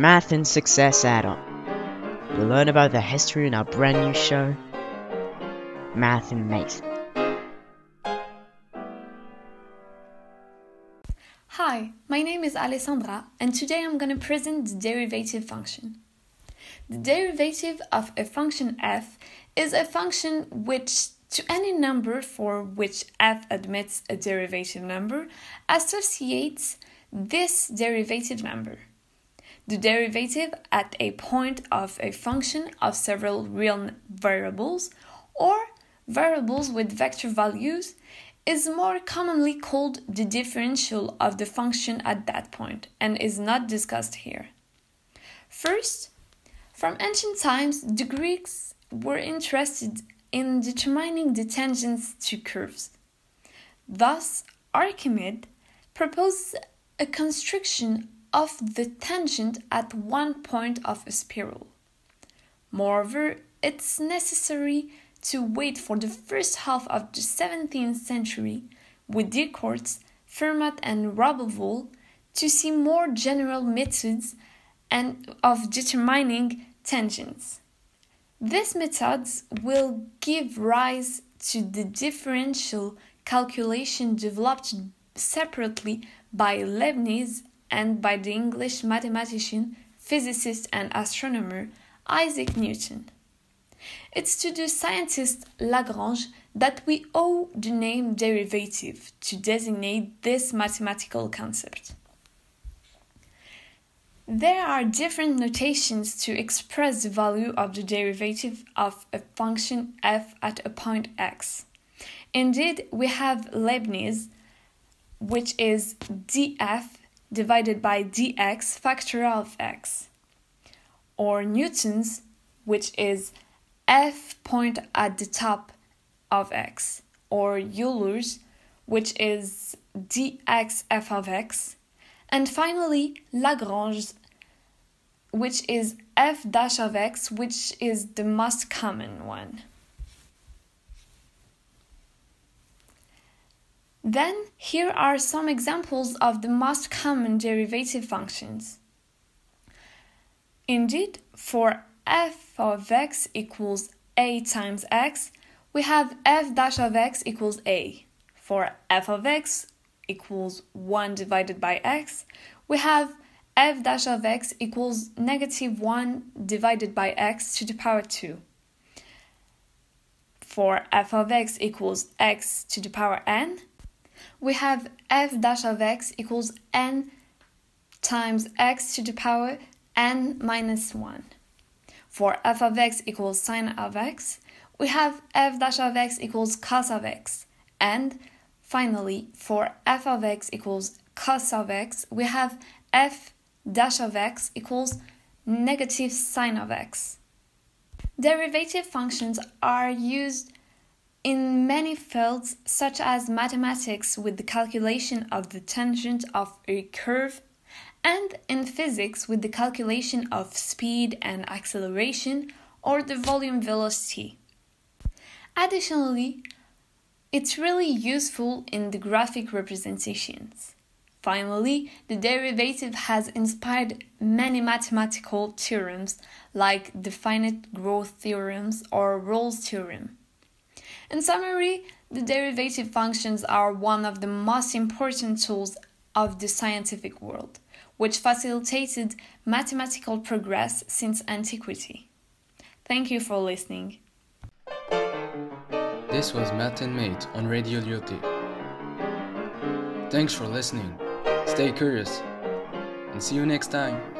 Math and Success add-on. You'll learn about the history in our brand new show, Math and Mate. Hi, my name is Alessandra and today I'm going to present the derivative function. The derivative of a function f is a function which to any number for which f admits a derivative number associates this derivative number. The derivative at a point of a function of several real variables or variables with vector values is more commonly called the differential of the function at that point and is not discussed here. First, from ancient times, the Greeks were interested in determining the tangents to curves. Thus, Archimedes proposed a construction of the tangent at one point of a spiral. Moreover, it's necessary to wait for the first half of the 17th century with Descartes, Fermat, and Roberval to see more general methods and of determining tangents. These methods will give rise to the differential calculation developed separately by Leibniz and by the English mathematician, physicist, and astronomer Isaac Newton. It's to the scientist Lagrange that we owe the name derivative to designate this mathematical concept. There are different notations to express the value of the derivative of a function f at a point x. Indeed, we have Leibniz, which is df divided by dx factorial of x, or Newton's, which is f point at the top of x, or Euler's, which is dx f of x, and finally Lagrange's which is f dash of x, which is the most common one. Then, here are some examples of the most common derivative functions. Indeed, for f of x equals a times x, we have f dash of x equals a. For f of x equals 1 divided by x, we have f dash of x equals negative 1 divided by x to the power 2. For f of x equals x to the power n, we have f dash of x equals n times x to the power n minus 1. For f of x equals sine of x, we have f dash of x equals cos of x. And finally, for f of x equals cos of x, we have f dash of x equals negative sine of x. Derivative functions are used in many fields, such as mathematics with the calculation of the tangent of a curve, and in physics with the calculation of speed and acceleration or the volume velocity. Additionally, it's really useful in the graphic representations. Finally, the derivative has inspired many mathematical theorems like the finite growth theorems or Rolle's theorem. In summary, the derivative functions are one of the most important tools of the scientific world, which facilitated mathematical progress since antiquity. Thank you for listening. This was Math and Mate on Radio Lyoté. Thanks for listening. Stay curious and see you next time.